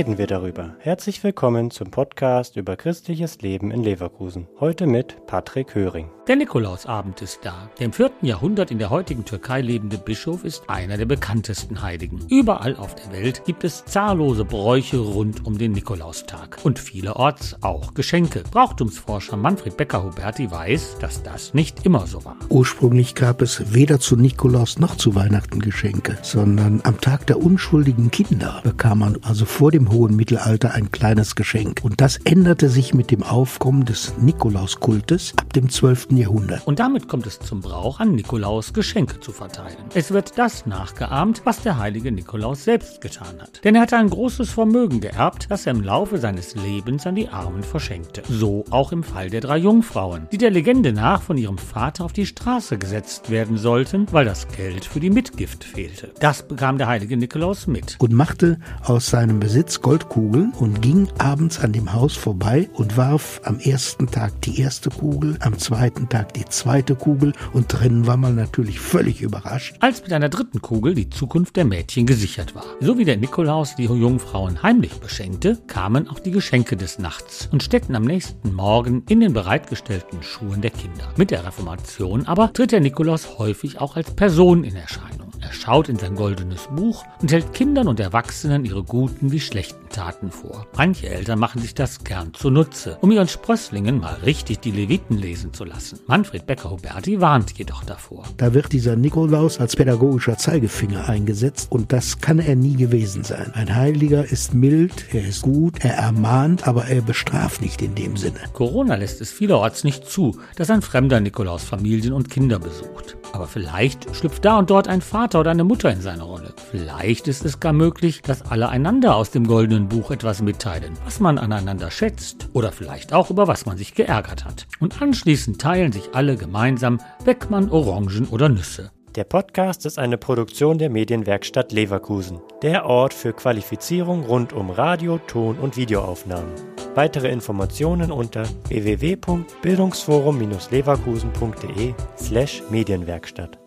reden wir darüber. Herzlich willkommen zum Podcast über christliches Leben in Leverkusen. Heute mit Patrick Höring. Der Nikolausabend ist da. Der im 4. Jahrhundert in der heutigen Türkei lebende Bischof ist einer der bekanntesten Heiligen. Überall auf der Welt gibt es zahllose Bräuche rund um den Nikolaustag. Und vielerorts auch Geschenke. Brauchtumsforscher Manfred Becker-Huberti weiß, dass das nicht immer so war. Ursprünglich gab es weder zu Nikolaus noch zu Weihnachten Geschenke, sondern am Tag der unschuldigen Kinder bekam man also vor dem hohen Mittelalter ein kleines Geschenk. Und das änderte sich mit dem Aufkommen des Nikolauskultes ab dem 12. Jahrhundert. Und damit kommt es zum Brauch, an Nikolaus Geschenke zu verteilen. Es wird das nachgeahmt, was der heilige Nikolaus selbst getan hat. Denn er hatte ein großes Vermögen geerbt, das er im Laufe seines Lebens an die Armen verschenkte. So auch im Fall der drei Jungfrauen, die der Legende nach von ihrem Vater auf die Straße gesetzt werden sollten, weil das Geld für die Mitgift fehlte. Das bekam der heilige Nikolaus mit. Und machte aus seinem Besitz Goldkugeln und ging abends an dem Haus vorbei und warf am ersten Tag die erste Kugel, am zweiten Tag die zweite Kugel und drinnen war man natürlich völlig überrascht. Als mit einer dritten Kugel die Zukunft der Mädchen gesichert war. So wie der Nikolaus die Jungfrauen heimlich beschenkte, kamen auch die Geschenke des Nachts und steckten am nächsten Morgen in den bereitgestellten Schuhen der Kinder. Mit der Reformation aber tritt der Nikolaus häufig auch als Person in Erscheinung. Er schaut in sein goldenes Buch und hält Kindern und Erwachsenen ihre guten wie schlechten Taten vor. Manche Eltern machen sich das gern zunutze, um ihren Sprösslingen mal richtig die Leviten lesen zu lassen. Manfred Becker-Huberti warnt jedoch davor. Da wird dieser Nikolaus als pädagogischer Zeigefinger eingesetzt und das kann er nie gewesen sein. Ein Heiliger ist mild, er ist gut, er ermahnt, aber er bestraft nicht in dem Sinne. Corona lässt es vielerorts nicht zu, dass ein fremder Nikolaus Familien und Kinder besucht. Aber vielleicht schlüpft da und dort ein Vater oder eine Mutter in seine Rolle. Vielleicht ist es gar möglich, dass alle einander aus dem goldenen Buch etwas mitteilen, was man aneinander schätzt oder vielleicht auch über was man sich geärgert hat. Und anschließend teilen sich alle gemeinsam Beckmann, Orangen oder Nüsse. Der Podcast ist eine Produktion der Medienwerkstatt Leverkusen, der Ort für Qualifizierung rund um Radio, Ton und Videoaufnahmen. Weitere Informationen unter www.bildungsforum-leverkusen.de slash Medienwerkstatt.